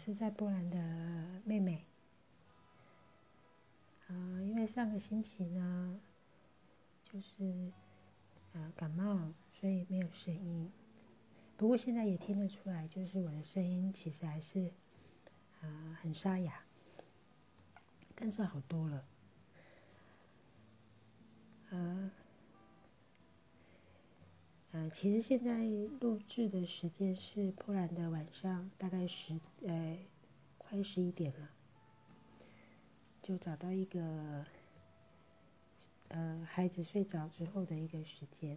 是在波兰的妹妹。啊，因为上个星期呢，就是呃感冒，所以没有声音。不过现在也听得出来，就是我的声音其实还是啊很沙哑，但是好多了。啊。其实现在录制的时间是波兰的晚上，大概十呃快十一点了，就找到一个呃孩子睡着之后的一个时间，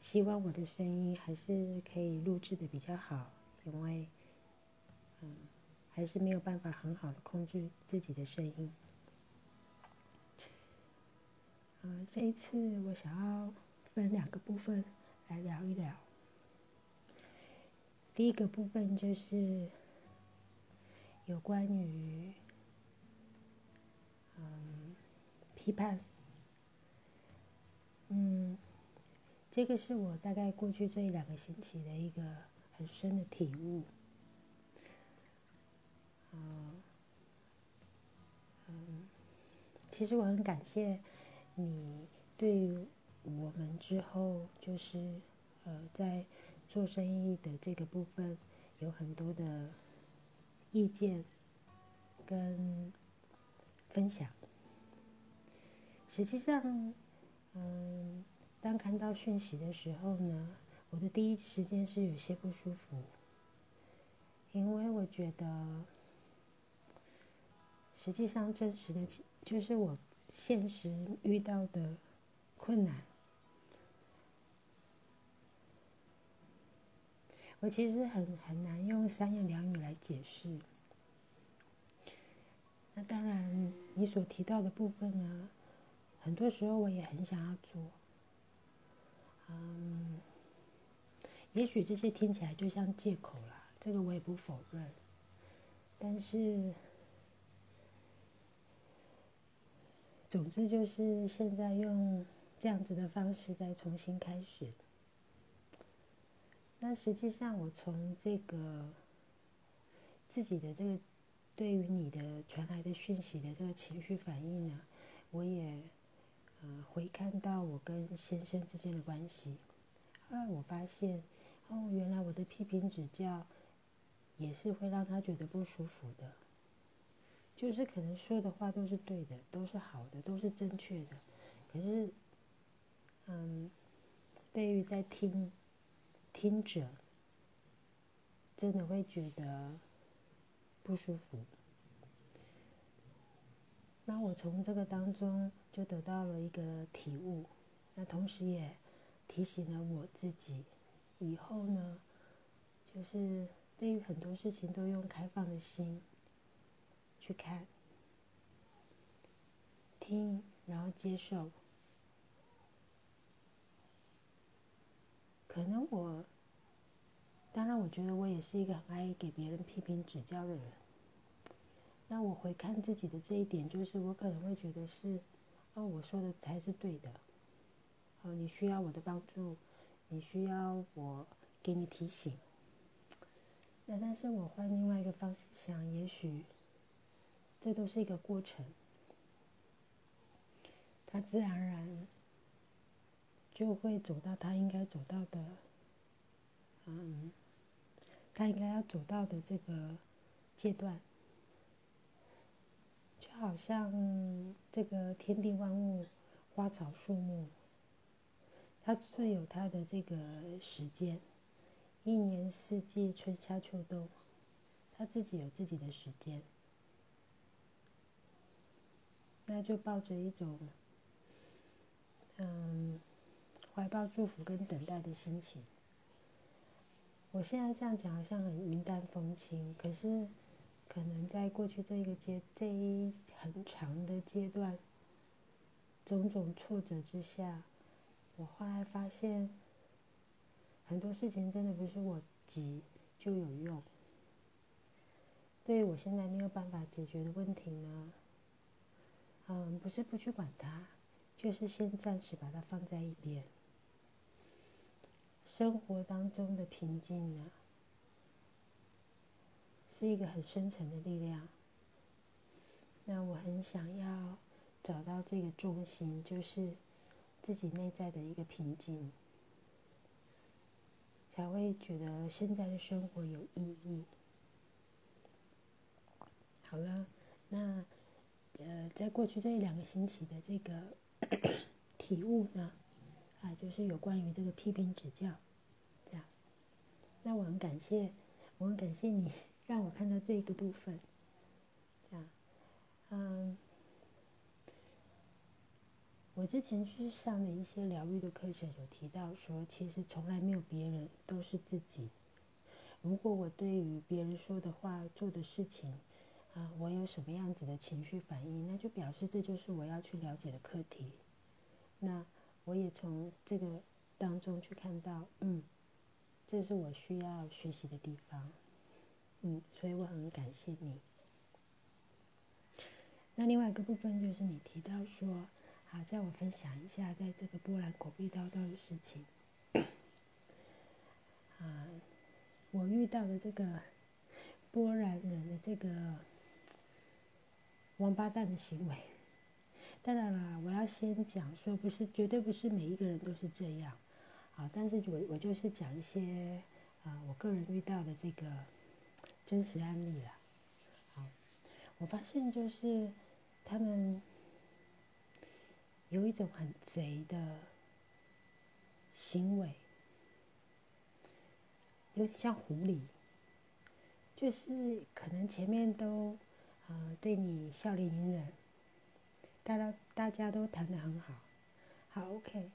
希望我的声音还是可以录制的比较好，因为嗯还是没有办法很好的控制自己的声音。嗯，这一次我想要。分两个部分来聊一聊。第一个部分就是有关于嗯批判，嗯，这个是我大概过去这一两个星期的一个很深的体悟。嗯嗯，其实我很感谢你对。我们之后就是呃，在做生意的这个部分有很多的意见跟分享。实际上，嗯，当看到讯息的时候呢，我的第一时间是有些不舒服，因为我觉得，实际上真实的，就是我现实遇到的困难。我其实很很难用三言两语来解释。那当然，你所提到的部分呢，很多时候我也很想要做。嗯，也许这些听起来就像借口啦，这个我也不否认。但是，总之就是现在用这样子的方式再重新开始。那实际上，我从这个自己的这个对于你的传来的讯息的这个情绪反应呢，我也呃回看到我跟先生之间的关系，后来我发现，哦，原来我的批评指教也是会让他觉得不舒服的，就是可能说的话都是对的，都是好的，都是正确的，可是，嗯，对于在听。听者真的会觉得不舒服。那我从这个当中就得到了一个体悟，那同时也提醒了我自己，以后呢，就是对于很多事情都用开放的心去看、听，然后接受。可能我，当然，我觉得我也是一个很爱给别人批评指教的人。那我回看自己的这一点，就是我可能会觉得是，哦，我说的才是对的。哦，你需要我的帮助，你需要我给你提醒。那但是我换另外一个方式想，也许这都是一个过程，它自然而然。就会走到他应该走到的，嗯，他应该要走到的这个阶段，就好像这个天地万物、花草树木，它是有它的这个时间，一年四季、春夏秋冬，它自己有自己的时间，那就抱着一种，嗯。怀抱祝福跟等待的心情。我现在这样讲好像很云淡风轻，可是可能在过去这一个阶这一很长的阶段，种种挫折之下，我后来发现很多事情真的不是我急就有用。对于我现在没有办法解决的问题呢，嗯，不是不去管它，就是先暂时把它放在一边。生活当中的平静呢，是一个很深沉的力量。那我很想要找到这个中心，就是自己内在的一个平静，才会觉得现在的生活有意义。好了，那呃，在过去这一两个星期的这个 体悟呢，啊，就是有关于这个批评指教，那我很感谢，我很感谢你让我看到这个部分，这样，嗯，我之前去上的一些疗愈的课程有提到说，其实从来没有别人，都是自己。如果我对于别人说的话、做的事情，啊，我有什么样子的情绪反应，那就表示这就是我要去了解的课题。那我也从这个当中去看到，嗯，这是我需要学习的地方，嗯，所以我很感谢你。那另外一个部分就是你提到说，好，在我分享一下在这个波兰狗遇到到的事情。啊，我遇到的这个波兰人的这个。王八蛋的行为，当然了，我要先讲说，不是绝对不是每一个人都是这样，啊，但是我我就是讲一些啊，我个人遇到的这个真实案例了，好，我发现就是他们有一种很贼的行为，有点像狐狸，就是可能前面都。啊，对你笑脸迎人，大家大家都谈的很好，好 OK，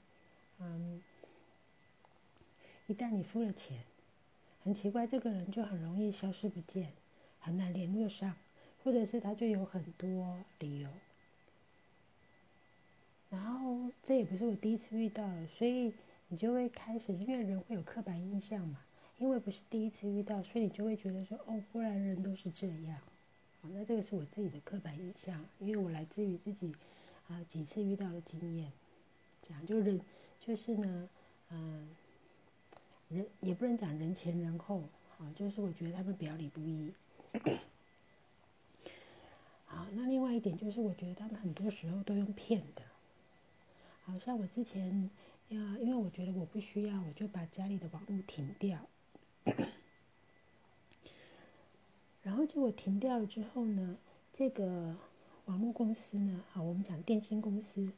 嗯，一旦你付了钱，很奇怪，这个人就很容易消失不见，很难联络上，或者是他就有很多理由，然后这也不是我第一次遇到了，所以你就会开始，因为人会有刻板印象嘛，因为不是第一次遇到，所以你就会觉得说，哦，不然人都是这样。好那这个是我自己的刻板印象，因为我来自于自己啊几次遇到的经验，讲就人就是呢，嗯，人也不能讲人前人后啊，就是我觉得他们表里不一。好，那另外一点就是我觉得他们很多时候都用骗的，好像我之前要，因为我觉得我不需要，我就把家里的网络停掉。然后结果停掉了之后呢，这个网络公司呢，好，我们讲电信公司，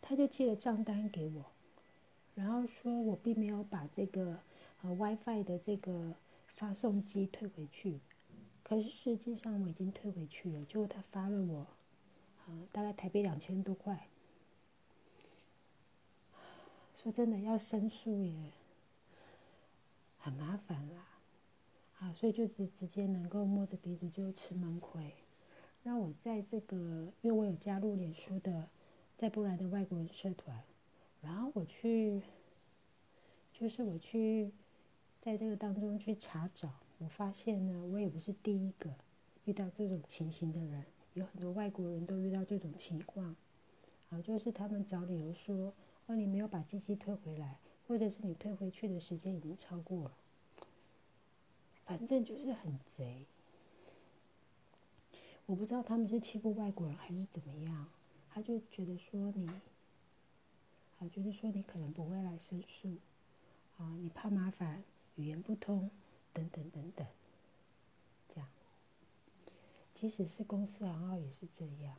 他就寄了账单给我，然后说我并没有把这个呃 WiFi 的这个发送机退回去，可是实际上我已经退回去了，结果他发了我，呃，大概台币两千多块，说真的要申诉也很麻烦啦。啊，所以就直直接能够摸着鼻子就吃闷亏。那我在这个，因为我有加入脸书的在波兰的外国人社团，然后我去，就是我去在这个当中去查找，我发现呢，我也不是第一个遇到这种情形的人，有很多外国人都遇到这种情况。啊，就是他们找理由说，哦，你没有把机器退回来，或者是你退回去的时间已经超过了。反正就是很贼，我不知道他们是欺负外国人还是怎么样，他就觉得说你，啊，觉得说你可能不会来申诉，啊，你怕麻烦，语言不通，等等等等，这样，即使是公司行号也是这样。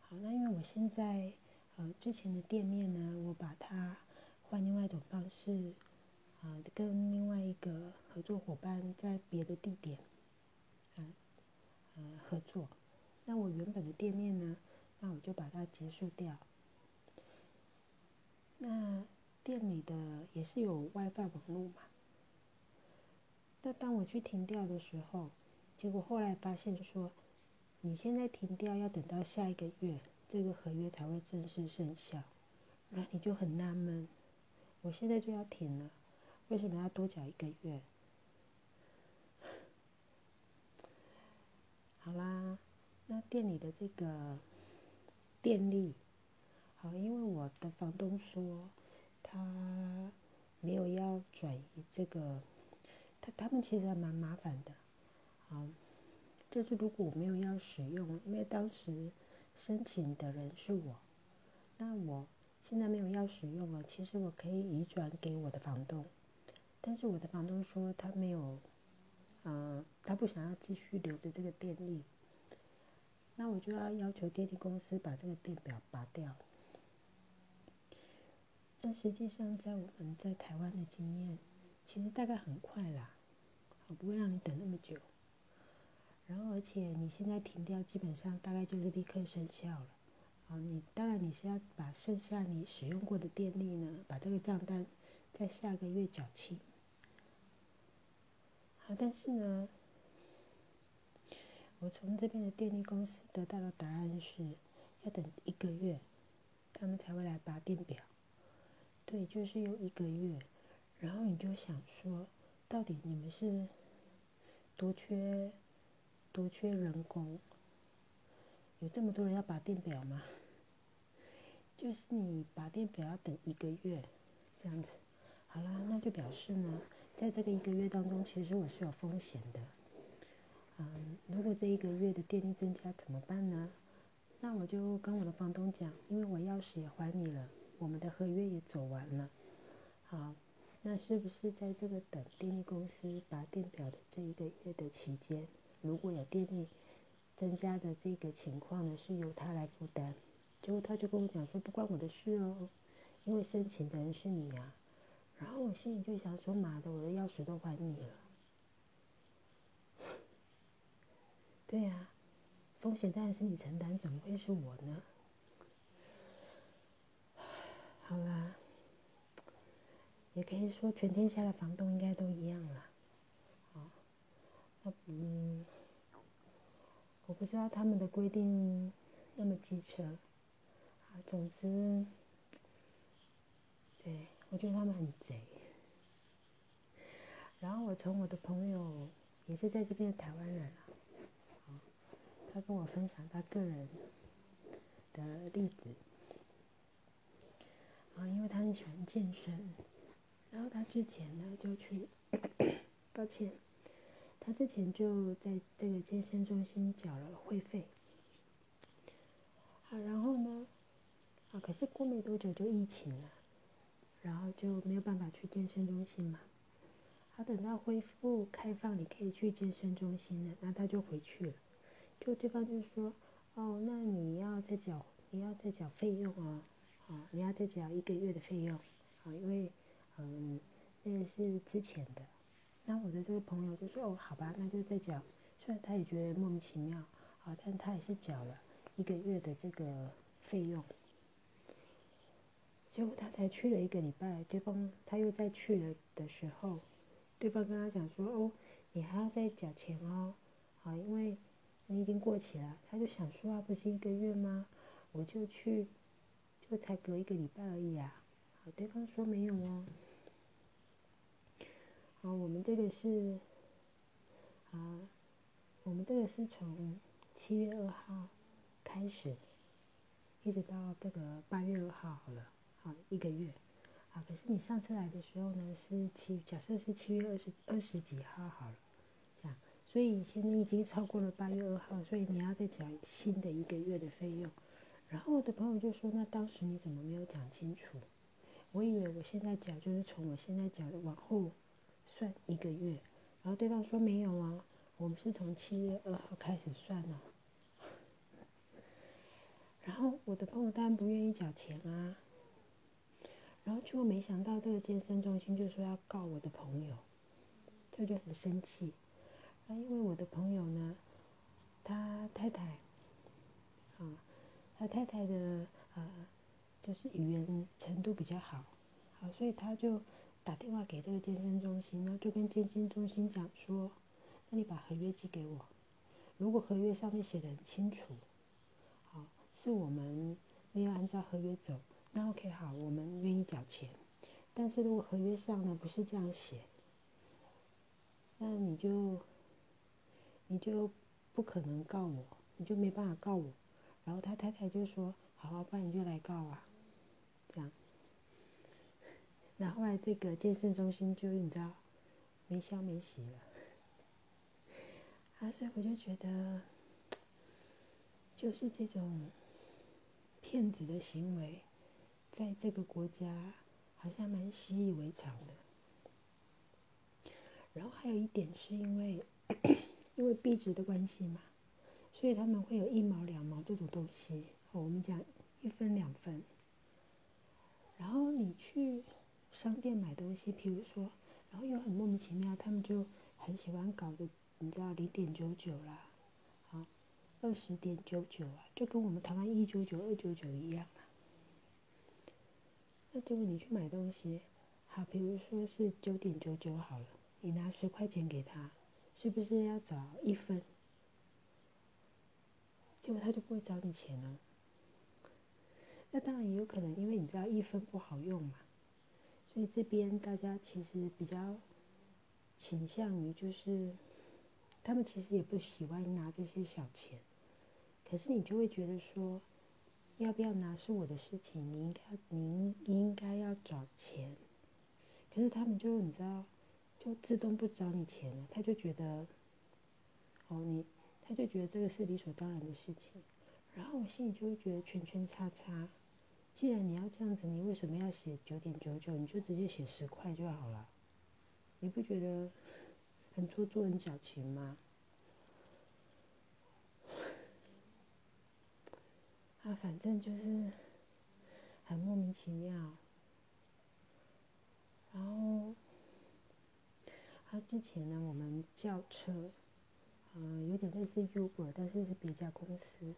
好，那因为我现在，呃，之前的店面呢，我把它换另外一种方式。啊，跟另外一个合作伙伴在别的地点，啊，呃，合作。那我原本的店面呢，那我就把它结束掉。那店里的也是有 WiFi 网络嘛？那当我去停掉的时候，结果后来发现说，你现在停掉要等到下一个月，这个合约才会正式生效。那你就很纳闷，我现在就要停了。为什么要多缴一个月？好啦，那店里的这个电力，好，因为我的房东说他没有要转移这个他他们其实还蛮麻烦的，啊，就是如果我没有要使用，因为当时申请的人是我，那我现在没有要使用了，其实我可以移转给我的房东，但是我的房东说他没有，嗯，他不想要继续留着这个电力，那我就要要求电力公司把这个电表拔掉。那实际上在我们在台湾的经验，其实大概很快啦，我不会让你等那么久。然后，而且你现在停掉，基本上大概就是立刻生效了。啊，你当然你是要把剩下你使用过的电力呢，把这个账单在下个月缴清。好，但是呢，我从这边的电力公司得到的答案是，要等一个月，他们才会来拔电表。对，就是有一个月。然后你就想说，到底你们是多缺？多缺人工，有这么多人要拔电表吗？就是你拔电表要等一个月，这样子。好啦，那就表示呢，在这个一个月当中，其实我是有风险的。嗯，如果这一个月的电力增加怎么办呢？那我就跟我的房东讲，因为我钥匙也还你了，我们的合约也走完了。好，那是不是在这个等电力公司拔电表的这一个月的期间？如果有电力增加的这个情况呢，是由他来负担。结果他就跟我讲说，不关我的事哦，因为申请的人是你啊。然后我心里就想说，妈的，我的钥匙都还你了。对呀，风险当然是你承担，怎么会是我呢？好啦，也可以说全天下的房东应该都一样了。嗯，我不知道他们的规定那么机车，总之，对我觉得他们很贼。然后我从我的朋友，也是在这边的台湾人啊，他跟我分享他个人的例子，啊，因为他很喜欢健身，然后他之前呢就去，抱歉。他之前就在这个健身中心缴了会费，好，然后呢，啊，可是过没多久就疫情了，然后就没有办法去健身中心嘛。他等到恢复开放，你可以去健身中心了，那他就回去了。就对方就说，哦，那你要再缴，你要再缴费用哦，啊，你要再缴一个月的费用，啊，因为，嗯，那个是之前的。那我的这个朋友就说：“哦，好吧，那就再缴。”虽然他也觉得莫名其妙，啊，但他也是缴了一个月的这个费用。结果他才去了一个礼拜，对方他又再去了的时候，对方跟他讲说：“哦，你还要再缴钱哦，啊，因为已经过期了。”他就想说：“啊，不是一个月吗？我就去，就才隔一个礼拜而已啊。”好，对方说没有哦。好，我们这个是，啊，我们这个是从七月二号开始，一直到这个八月二号好了，好一个月，啊，可是你上次来的时候呢是七，假设是七月二十二十几号好了，所以现在已经超过了八月二号，所以你要再缴新的一个月的费用。然后我的朋友就说，那当时你怎么没有讲清楚？我以为我现在缴就是从我现在缴的往后。算一个月，然后对方说没有啊，我们是从七月二号开始算呢。然后我的朋友当然不愿意缴钱啊，然后结果没想到这个健身中心就说要告我的朋友，他就很生气。因为我的朋友呢，他太太，啊，他太太的呃，就是语言程度比较好，好，所以他就。打电话给这个健身中心，然后就跟健身中心讲说：“那你把合约寄给我，如果合约上面写的很清楚，好，是我们没有按照合约走，那 OK 好，我们愿意缴钱。但是如果合约上呢不是这样写，那你就你就不可能告我，你就没办法告我。然后他太太就说：好，好办你就来告啊，这样。”然后来这个健身中心就你知道，没消没息了。啊，所以我就觉得，就是这种骗子的行为，在这个国家好像蛮习以为常的。然后还有一点是因为，因为币值的关系嘛，所以他们会有一毛两毛这种东西。我们讲一分两分。然后你去商店买东西，譬如说，然后又很莫名其妙，他们就很喜欢搞的，你知道零点九九啦，啊，二十点九九啊，就跟我们台湾一九九、二九九一样啊。那结果你去买东西，好，比如说是九点九九好了。你拿十块钱给他，是不是要找一分？结果他就不会找你钱了。那当然也有可能，因为你知道一分不好用嘛，所以这边大家其实比较倾向于就是，他们其实也不喜欢拿这些小钱，可是你就会觉得说，要不要拿是我的事情，你应该你应该要找钱，可是他们就你知道。就自动不找你钱了，他就觉得，哦，你，他就觉得这个是理所当然的事情，然后我心里就会觉得圈圈叉叉。既然你要这样子，你为什么要写九点九九？你就直接写十块就好了，你不觉得很做作、很矫情吗？啊，反正就是很莫名其妙，然后。他之前呢，我们叫车，嗯，有点类似 Uber，但是是别家公司。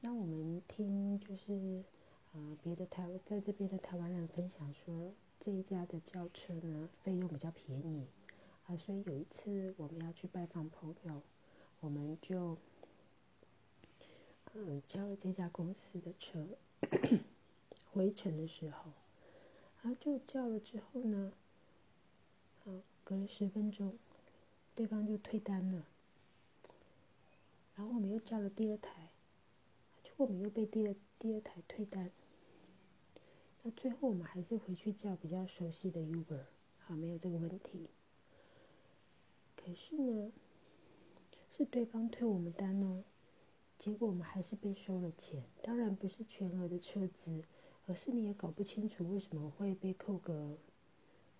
那我们听就是，呃，别的台在这边的台湾人分享说，这一家的轿车呢，费用比较便宜，啊，所以有一次我们要去拜访朋友，我们就，嗯，叫了这家公司的车，回程的时候，然后就叫了之后呢，好。隔了十分钟，对方就退单了。然后我们又叫了第二台，结果我们又被第二第二台退单。那最后我们还是回去叫比较熟悉的 Uber，好，没有这个问题。可是呢，是对方退我们单哦，结果我们还是被收了钱。当然不是全额的撤资，而是你也搞不清楚为什么会被扣个。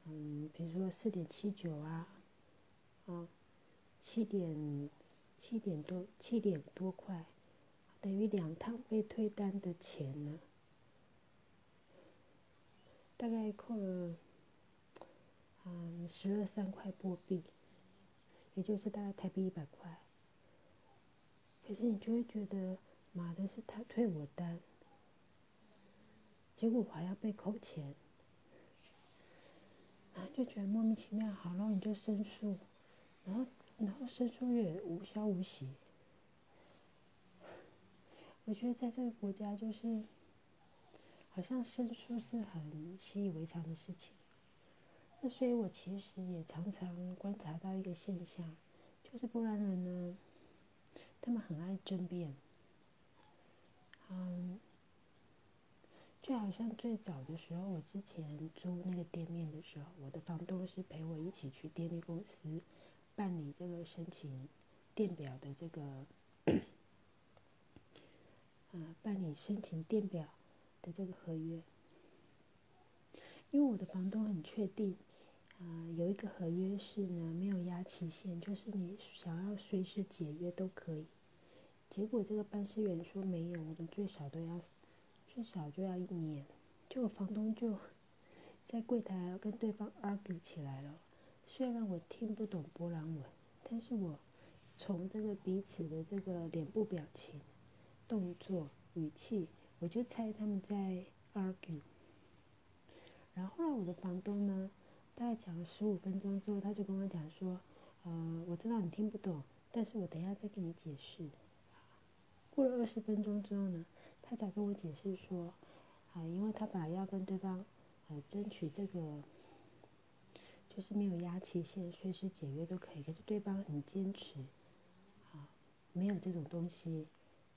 嗯，比如说四点七九啊，啊，七点七点多七点多块，等于两趟被退单的钱呢，大概扣了嗯十二三块波币，也就是大概台币一百块。可是你就会觉得，妈的是他退我单，结果我还要被扣钱。就觉得莫名其妙，好，然后你就申诉，然后然后申诉也无消无息。我觉得在这个国家就是，好像申诉是很习以为常的事情。那所以我其实也常常观察到一个现象，就是波兰人呢，他们很爱争辩，就好像最早的时候，我之前租那个店面的时候，我的房东是陪我一起去电力公司办理这个申请电表的这个，呃，办理申请电表的这个合约。因为我的房东很确定，啊，有一个合约是呢没有压期限，就是你想要随时解约都可以。结果这个办事员说没有，我们最少都要。至少就要一年，就我房东就在柜台跟对方 argue 起来了。虽然我听不懂波兰文，但是我从这个彼此的这个脸部表情、动作、语气，我就猜他们在 argue。然后后来我的房东呢，大概讲了十五分钟之后，他就跟我讲说：“呃，我知道你听不懂，但是我等一下再跟你解释。”过了二十分钟之后呢？他才跟我解释说，啊，因为他本来要跟对方，呃，争取这个，就是没有压期限，随时解约都可以。可是对方很坚持，啊，没有这种东西。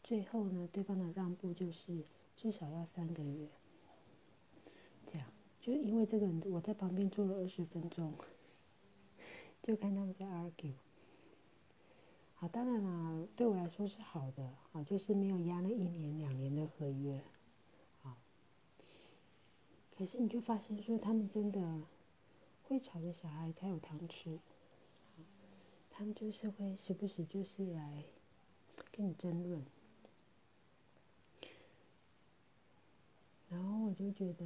最后呢，对方的让步就是至少要三个月。这样，就因为这个，我在旁边坐了二十分钟，就看他们在 argue。好，当然啦，对我来说是好的，啊，就是没有压了一年两年的合约，好。可是你就发现说，他们真的会吵的小孩才有糖吃，他们就是会时不时就是来跟你争论，然后我就觉得，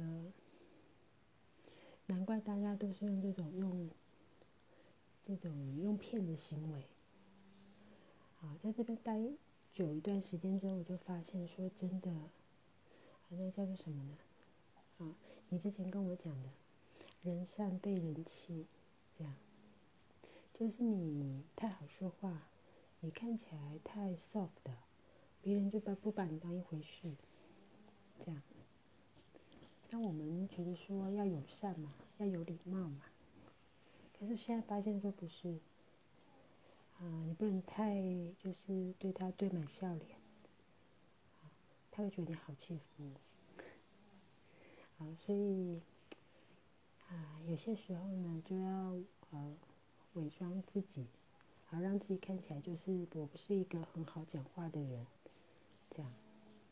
难怪大家都是用这种用这种用骗的行为。啊，在这边待久一段时间之后，我就发现说真的，啊那叫做什么呢？啊，你之前跟我讲的，人善被人欺，这样，就是你太好说话，你看起来太 soft，别人就把不把你当一回事，这样。那我们觉得说要友善嘛，要有礼貌嘛，可是现在发现说不是。啊，你不能太就是对他堆满笑脸，他会觉得你好欺负。啊，所以啊，有些时候呢，就要呃伪装自己，好让自己看起来就是我不是一个很好讲话的人，这样。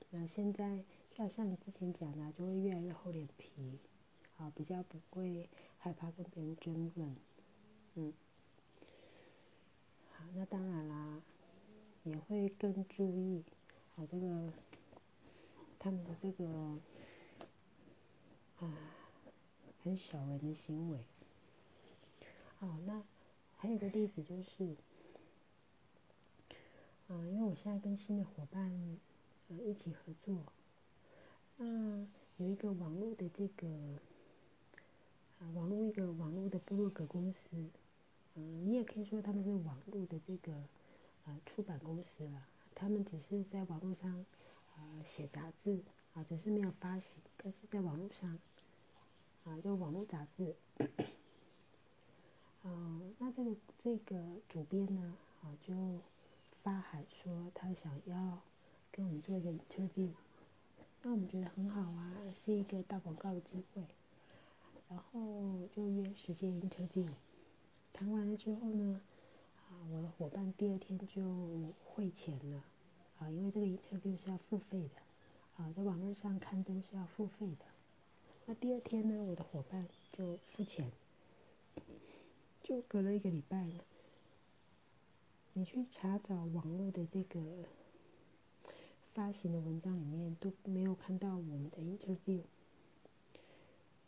那现在就好像你之前讲的，就会越来越厚脸皮，啊，比较不会害怕跟别人争论，嗯。那当然啦，也会更注意啊这个他们的这个啊很小人的行为。好，那还有个例子就是，啊，因为我现在跟新的伙伴呃一起合作，那有一个网络的这个啊网络一个网络的部落格公司。嗯，你也可以说他们是网络的这个呃出版公司了，他们只是在网络上呃写杂志啊，只是没有发行，但是在网络上啊，就网络杂志。嗯，那这个这个主编呢啊就发函说他想要跟我们做一个 interview，那我们觉得很好啊，是一个大广告的机会，然后就约时间 interview。谈完了之后呢，啊，我的伙伴第二天就汇钱了，啊，因为这个 interview 是要付费的，啊，在网络上刊登是要付费的。那第二天呢，我的伙伴就付钱，就隔了一个礼拜了。你去查找网络的这个发行的文章里面都没有看到我们的 interview，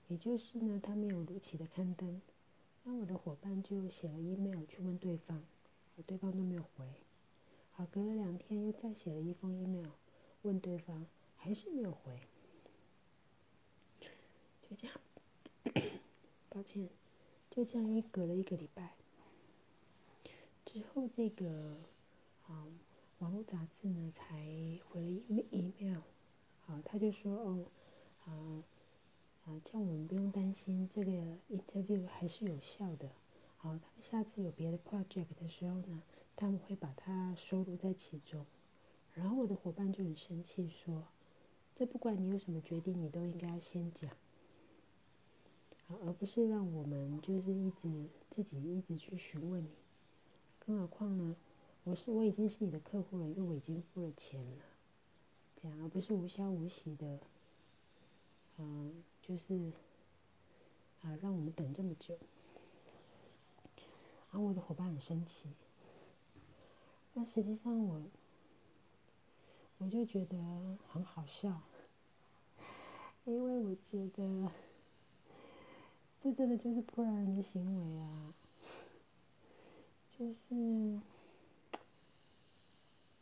也就是呢，他没有如期的刊登。那我的伙伴就写了 email 去问对方，对方都没有回。好，隔了两天又再写了一封 email 问对方，还是没有回。就这样，抱歉，就这样一隔了一个礼拜之后，这个啊网络杂志呢才回了 email，好，他就说哦，啊。啊，叫我们不用担心，这个 interview 还是有效的。好，他们下次有别的 project 的时候呢，他们会把它收录在其中。然后我的伙伴就很生气说：“这不管你有什么决定，你都应该先讲，好，而不是让我们就是一直自己一直去询问你。更何况呢，我是我已经是你的客户了，因为我已经付了钱了，这样而不是无消无息的，嗯。”就是啊，让我们等这么久，然后我的伙伴很生气。那实际上我，我就觉得很好笑，因为我觉得这真的就是破人的行为啊，就是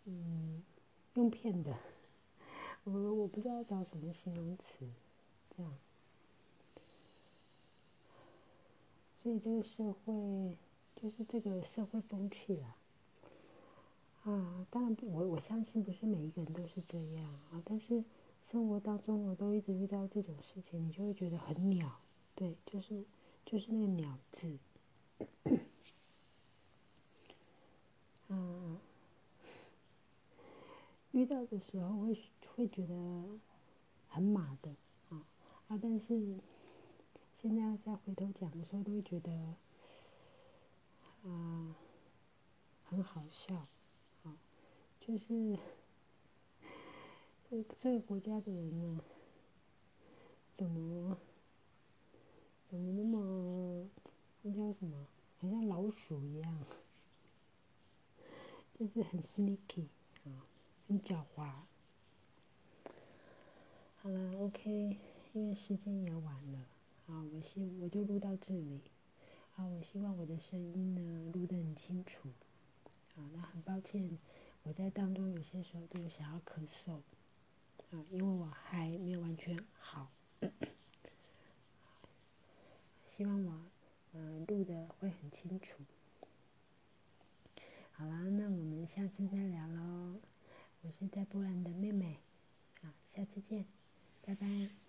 嗯，用骗的，我我不知道找什么形容词，这样。所以这个社会就是这个社会风气啦，啊，当然我我相信不是每一个人都是这样啊，但是生活当中我都一直遇到这种事情，你就会觉得很鸟，对，就是就是那个鸟字，嗯，遇到的时候会会觉得很马的啊啊，但是。现在再回头讲的时候，都会觉得，啊，很好笑，啊，就是这这个国家的人呢，怎么怎么那么那叫什么，好像老鼠一样，就是很 sneaky 啊，很狡猾。好了，OK，因为时间也晚了，啊，我希我就录到这里。啊，我希望我的声音呢录得很清楚。啊，那很抱歉，我在当中有些时候都有想要咳嗽。啊，因为我还没有完全好。希望我，嗯，录的会很清楚。好啦，那我们下次再聊喽。我是在波兰的妹妹。好，下次见，拜拜。